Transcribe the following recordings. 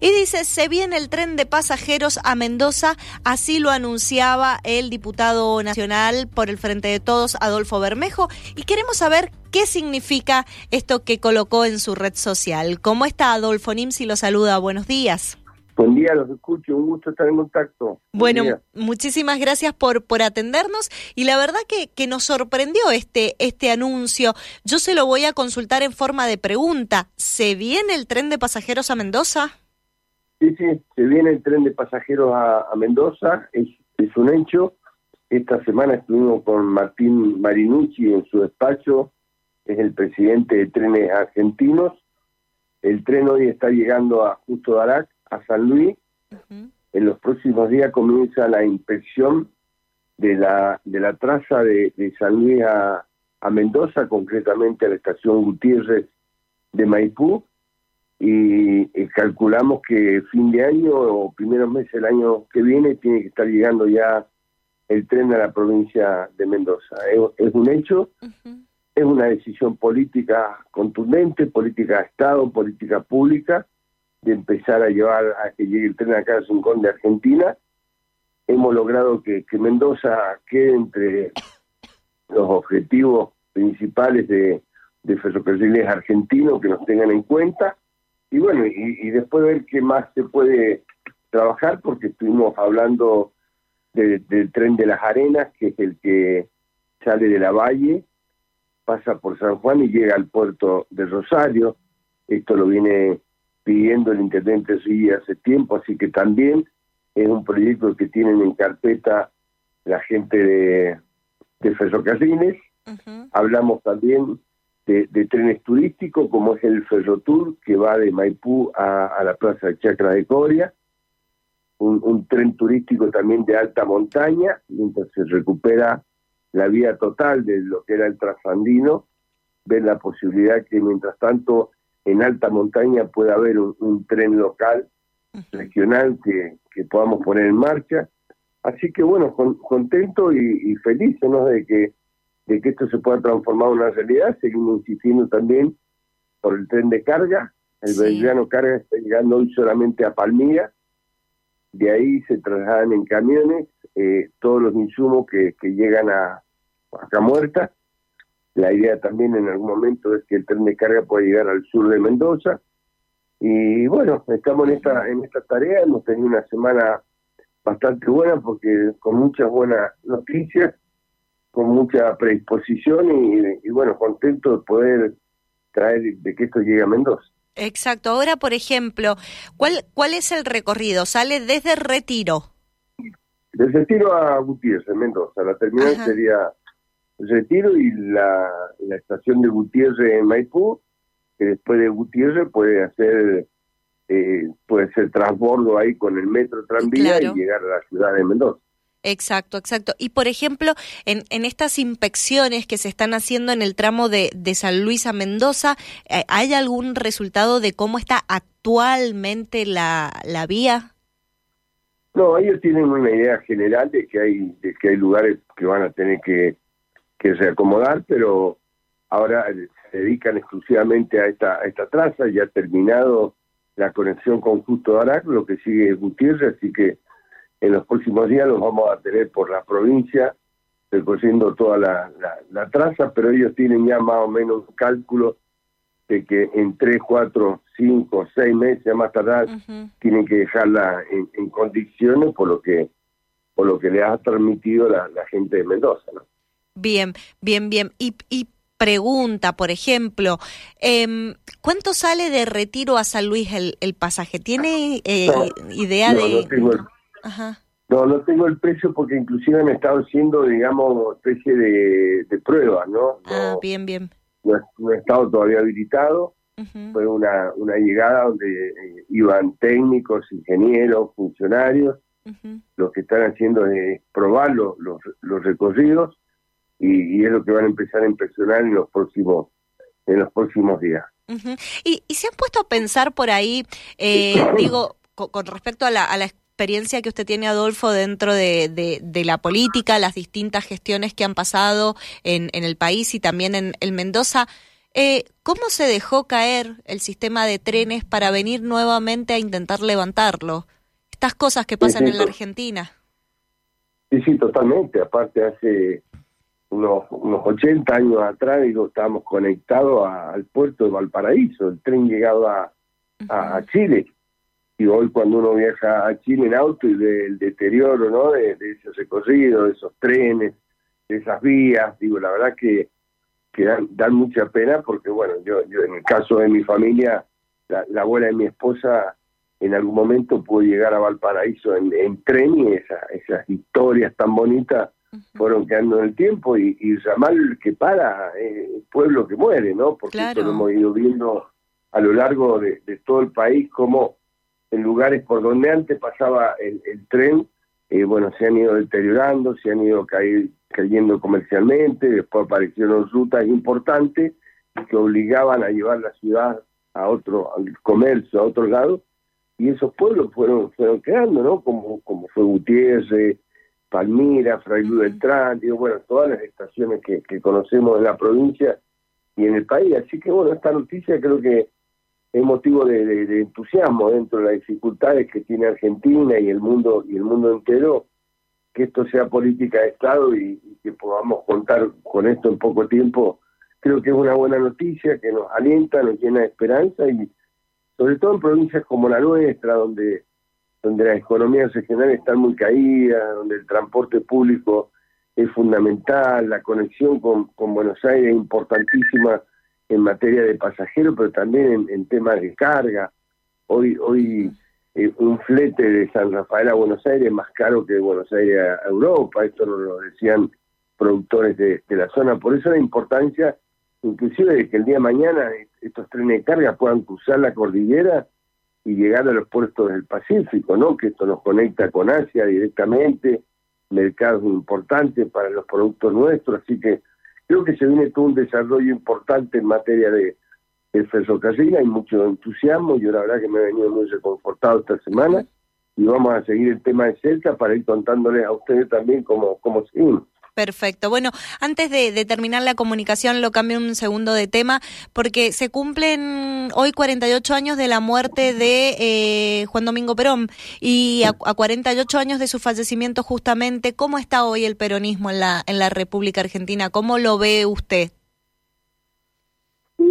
Y dice, se viene el tren de pasajeros a Mendoza, así lo anunciaba el diputado nacional por el Frente de Todos, Adolfo Bermejo, y queremos saber qué significa esto que colocó en su red social. ¿Cómo está Adolfo Nimsi? Lo saluda, buenos días. Buen día, los escucho, un gusto estar en contacto. bueno, muchísimas gracias por, por atendernos y la verdad que, que nos sorprendió este, este anuncio. Yo se lo voy a consultar en forma de pregunta. ¿Se viene el tren de pasajeros a Mendoza? Sí, sí, se viene el tren de pasajeros a, Mendoza, es, es un hecho. Esta semana estuvimos con Martín Marinucci en su despacho, es el presidente de Trenes Argentinos. El tren hoy está llegando a Justo Darac, a San Luis. En los próximos días comienza la inspección de la, de la traza de, San Luis a, Mendoza, concretamente a la estación Gutiérrez de Maipú, y, calculamos que fin de año o primeros meses del año que viene tiene que estar llegando ya el tren a la provincia de Mendoza. Es, un hecho, es una decisión política contundente, política de Estado, política pública, de empezar a llevar a que llegue el tren acá a Rincón de Argentina. Hemos logrado que, Mendoza quede entre los objetivos principales de, de ferrocarriles argentinos que nos tengan en cuenta. Y bueno, y, después ver qué más se puede trabajar, porque estuvimos hablando del tren de las arenas, que es el que sale de la valle, pasa por San Juan y llega al puerto de Rosario. Esto lo viene pidiendo el intendente sí hace tiempo, así que también es un proyecto que tienen en carpeta la gente de, de ferrocarriles. Hablamos también de, trenes turísticos, como es el Ferrotour, que va de Maipú a, la Plaza de Chacra de Coria. Un, un, tren turístico también de alta montaña, mientras se recupera la vía total de lo que era el trasandino, ver la posibilidad que mientras tanto en alta montaña puede haber un, tren local, regional, que, podamos poner en marcha. Así que bueno, contento y, feliz ¿no? de que de que esto se pueda transformar en una realidad. Seguimos insistiendo también por el tren de carga. El sí. Carga está llegando hoy solamente a Palmira. De ahí se trasladan en camiones eh, todos los insumos que, que llegan a Acá Muerta la idea también en algún momento es que el tren de carga pueda llegar al sur de Mendoza. Y bueno, estamos en esta, en esta tarea, hemos tenido una semana bastante buena porque con muchas buenas noticias, con mucha predisposición y, y bueno, contento de poder traer de que esto llegue a Mendoza. Exacto. Ahora, por ejemplo, ¿cuál, cuál es el recorrido? ¿Sale desde Retiro? Desde Retiro a Gutiérrez, Mendoza. La terminal sería Retiro y la, la estación de Gutiérrez en Maipú, que después de Gutiérrez puede hacer eh, puede ser transbordo ahí con el metro tranvía y llegar a la ciudad de Mendoza. Exacto, exacto. Y por ejemplo, en, en estas inspecciones que se están haciendo en el tramo de, San Luis a Mendoza, eh, ¿hay algún resultado de cómo está actualmente la, la vía? No, ellos tienen una idea general de que hay de que hay lugares que van a tener que que reacomodar, pero ahora se dedican exclusivamente a esta, a esta traza, ya ha terminado la conexión con Justo Arac, lo que sigue es Gutiérrez, así que en los próximos días los vamos a tener por la provincia, recorriendo toda la, la, traza, pero ellos tienen ya más o menos un cálculo de que en tres, cuatro, cinco, seis meses más tardar tienen que dejarla en, condiciones por lo que por lo que le ha transmitido la, la gente de Mendoza, ¿no? Bien, bien, bien. Y, y pregunta, por ejemplo, eh, ¿cuánto sale de retiro a San Luis el, el pasaje? ¿Tiene eh, idea de...? No tengo, el, no, no tengo el precio porque inclusive han estado haciendo, digamos, especie de, de pruebas, ¿no? Ah, bien, bien. No, ha estado todavía habilitado. Fue una, una llegada donde eh, iban técnicos, ingenieros, funcionarios. Lo que están haciendo es probar los, los recorridos y, es lo que van a empezar a impresionar en los próximos en los próximos días. y, y, se han puesto a pensar por ahí, eh, digo, con, respecto a la, a la experiencia que usted tiene, Adolfo, dentro de, de, la política, las distintas gestiones que han pasado en, en el país y también en el Mendoza, Eh, ¿Cómo se dejó caer el sistema de trenes para venir nuevamente a intentar levantarlo? Estas cosas que pasan en la Argentina. Sí, sí, totalmente. Aparte, hace unos, unos 80 años atrás, digo, estábamos conectados al puerto de Valparaíso. El tren llegaba a, Chile. Y hoy cuando uno viaja a Chile en auto y ve el deterioro ¿no? de, de ese recorrido, de esos trenes, de esas vías, digo, la verdad que que dan, mucha pena porque, bueno, yo, yo en el caso de mi familia, la, abuela de mi esposa en algún momento pudo llegar a Valparaíso en, tren y esas historias tan bonitas fueron quedando en el tiempo y, y Ramal que para, eh, el pueblo que muere, ¿no? Porque esto lo hemos ido viendo a lo largo de, todo el país, como en lugares por donde antes pasaba el, tren, eh, bueno, se han ido deteriorando, se han ido caer, cayendo comercialmente, después aparecieron rutas importantes que obligaban a llevar la ciudad a otro, al comercio, a otro lado, y esos pueblos fueron, fueron quedando, ¿no? Como, como fue Gutiérrez, Palmira, Fray del digo, bueno, todas las estaciones que, que conocemos en la provincia y en el país. Así que, bueno, esta noticia creo que es motivo de, de entusiasmo dentro de las dificultades que tiene Argentina y el mundo y el mundo entero que esto sea política de Estado y, que podamos contar con esto en poco tiempo, creo que es una buena noticia que nos alienta, nos llena de esperanza y sobre todo en provincias como la nuestra, donde, donde las economías regionales están muy caídas, donde el transporte público es fundamental, la conexión con, con Buenos Aires es importantísima en materia de pasajeros, pero también en, en temas de carga. Hoy, hoy eh, un flete de San Rafael a Buenos Aires es más caro que de Buenos Aires a Europa, esto lo decían productores de, la zona, por eso la importancia inclusive de que el día de mañana estos trenes de carga puedan cruzar la cordillera y llegar a los puertos del Pacífico, ¿no? Que esto nos conecta con Asia directamente, mercados importantes para los productos nuestros, así que creo que se viene todo un desarrollo importante en materia de, el ferrocarril, hay mucho entusiasmo, yo la verdad que me he venido muy reconfortado esta semana y vamos a seguir el tema de cerca para ir contándoles a ustedes también cómo, cómo seguimos. Perfecto. Bueno, antes de, terminar la comunicación, lo cambio un segundo de tema, porque se cumplen hoy 48 años de la muerte de eh, Juan Domingo Perón y a, a, 48 años de su fallecimiento justamente. ¿Cómo está hoy el peronismo en la, en la República Argentina? ¿Cómo lo ve usted?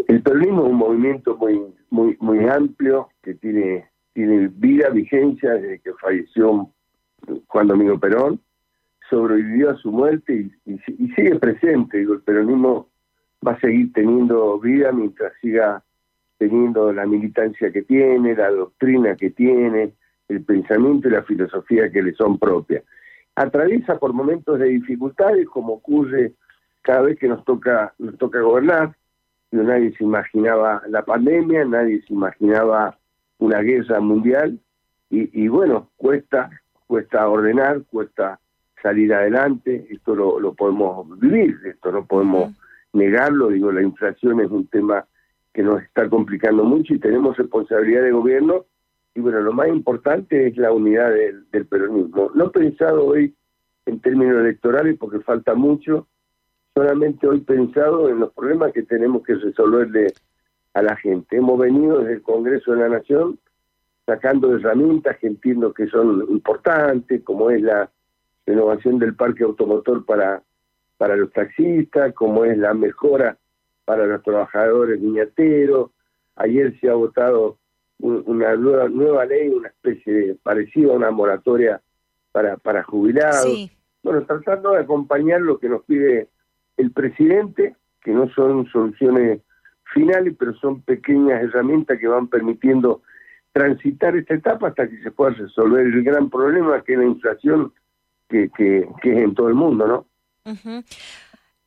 El peronismo es un movimiento muy muy muy amplio que tiene tiene vida, vigencia desde que falleció Juan Domingo Perón, sobrevivió a su muerte y, sigue presente. Digo, el peronismo va a seguir teniendo vida mientras siga teniendo la militancia que tiene, la doctrina que tiene, el pensamiento y la filosofía que le son propias. Atraviesa por momentos de dificultades, como ocurre cada vez que nos toca nos toca gobernar, nadie se imaginaba la pandemia, nadie se imaginaba una guerra mundial y, bueno, cuesta, cuesta ordenar, cuesta salir adelante, esto lo, podemos vivir, esto no podemos negarlo, digo, la inflación es un tema que nos está complicando mucho y tenemos responsabilidad de gobierno y bueno, lo más importante es la unidad del, del peronismo. No he pensado hoy en términos electorales porque falta mucho, solamente hoy pensado en los problemas que tenemos que resolverle a la gente. Hemos venido desde el Congreso de la Nación sacando herramientas que entiendo que son importantes, como es la renovación del parque automotor para, para los taxistas, como es la mejora para los trabajadores viñateros. Ayer se ha votado una nueva, nueva ley, una especie de, parecida a una moratoria para, para jubilados. Bueno, tratando de acompañar lo que nos pide el presidente, que no son soluciones finales, pero son pequeñas herramientas que van permitiendo transitar esta etapa hasta que se pueda resolver el gran problema que es la inflación que, que, es en todo el mundo, ¿no?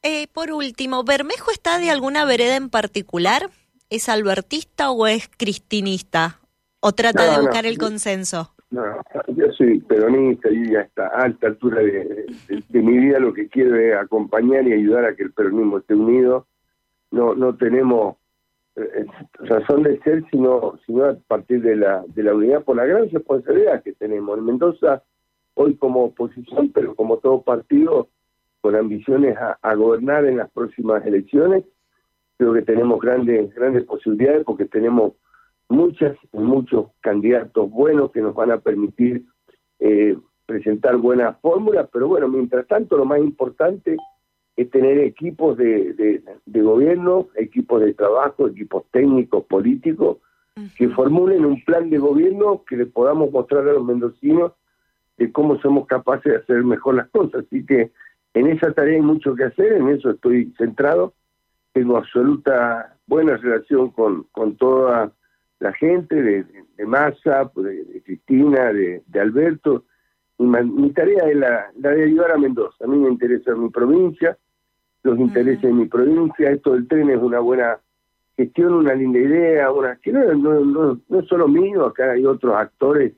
eh, por último, ¿Bermejo está de alguna vereda en particular? ¿Es albertista o es cristinista? ¿O trata de buscar el consenso? No, yo soy peronista y a esta alta altura de, mi vida lo que quiero es acompañar y ayudar a que el peronismo esté unido. No no tenemos eh, razón de ser sino sino a partir de la de la unidad por la gran responsabilidad que tenemos en Mendoza hoy como oposición pero como todo partido con ambiciones a, gobernar en las próximas elecciones. Creo que tenemos grandes, grandes posibilidades porque tenemos muchas, muchos candidatos buenos que nos van a permitir eh, presentar buenas fórmulas, pero bueno, mientras tanto lo más importante es tener equipos de, de, gobierno, equipos de trabajo, equipos técnicos, políticos, que formulen un plan de gobierno que le podamos mostrar a los mendocinos de cómo somos capaces de hacer mejor las cosas. Así que en esa tarea hay mucho que hacer, en eso estoy centrado, tengo absoluta buena relación con, con toda la gente de, de Massa, de, Cristina, de, Alberto. Mi tarea es la, de ayudar a Mendoza. A mí me interesa mi provincia, los intereses de mi provincia. Esto del tren es una buena gestión, una linda idea, una que no, no, no, es solo mío, acá hay otros actores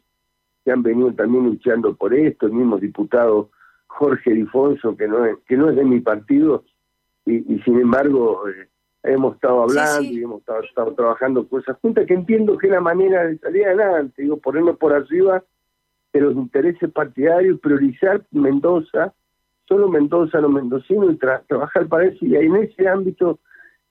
que han venido también luchando por esto, el mismo diputado Jorge Difonso, que no es, que no es de mi partido, y, y sin embargo eh, hemos estado hablando y hemos estado, trabajando cosas juntas, que entiendo que es la manera de salir adelante, digo, ponernos por arriba de los intereses partidarios, priorizar Mendoza, solo Mendoza, los mendocinos, y trabajar para eso, y en ese ámbito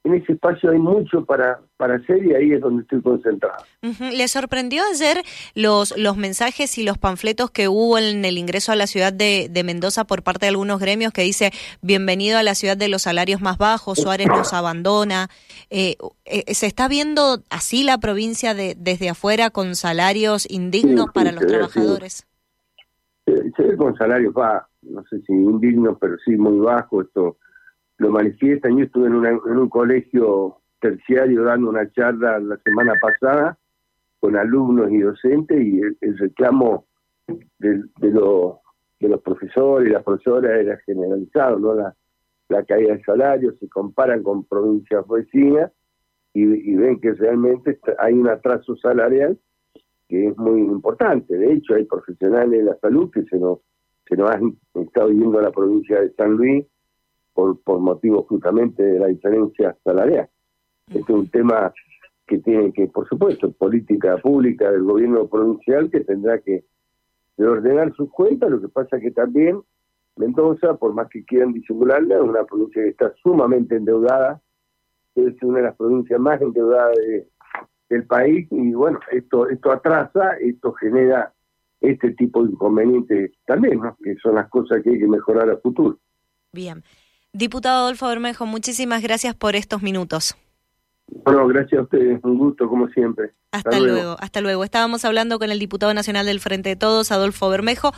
en ese espacio hay mucho para, para hacer y ahí es donde estoy concentrado. ¿Le sorprendió ayer los, los mensajes y los panfletos que hubo en el ingreso a la ciudad de, Mendoza por parte de algunos gremios que dice bienvenido a la ciudad de los salarios más bajos, Suárez nos abandona? Eh, eh, ¿Se está viendo así la provincia de, desde afuera con salarios indignos para los trabajadores? Se, ve con salarios, va, no sé si indignos, pero sí muy bajos. Esto manifiestan. Yo estuve en, en un colegio terciario dando una charla la semana pasada con alumnos y docentes y el, reclamo de, de, de los profesores y las profesoras era generalizado, ¿no? La, caída de salarios, se comparan con provincias vecinas y, y, ven que realmente hay un atraso salarial que es muy importante. De hecho, hay profesionales de la salud que se nos, se nos han estado yendo a la provincia de San Luis por, por motivos justamente de la diferencia salarial. Este es un tema que tiene que, por supuesto, política pública del gobierno provincial que tendrá que ordenar sus cuentas, lo que pasa que también Mendoza, por más que quieran disimularla, es una provincia que está sumamente endeudada, es una de las provincias más endeudadas del país y bueno, esto esto atrasa, esto genera este tipo de inconvenientes también, ¿no? que son las cosas que hay que mejorar a futuro. Bien. Diputado Adolfo Bermejo, muchísimas gracias por estos minutos. Bueno, gracias a ustedes, un gusto como siempre. Hasta, luego. hasta luego. Estábamos hablando con el diputado nacional del Frente de Todos, Adolfo Bermejo.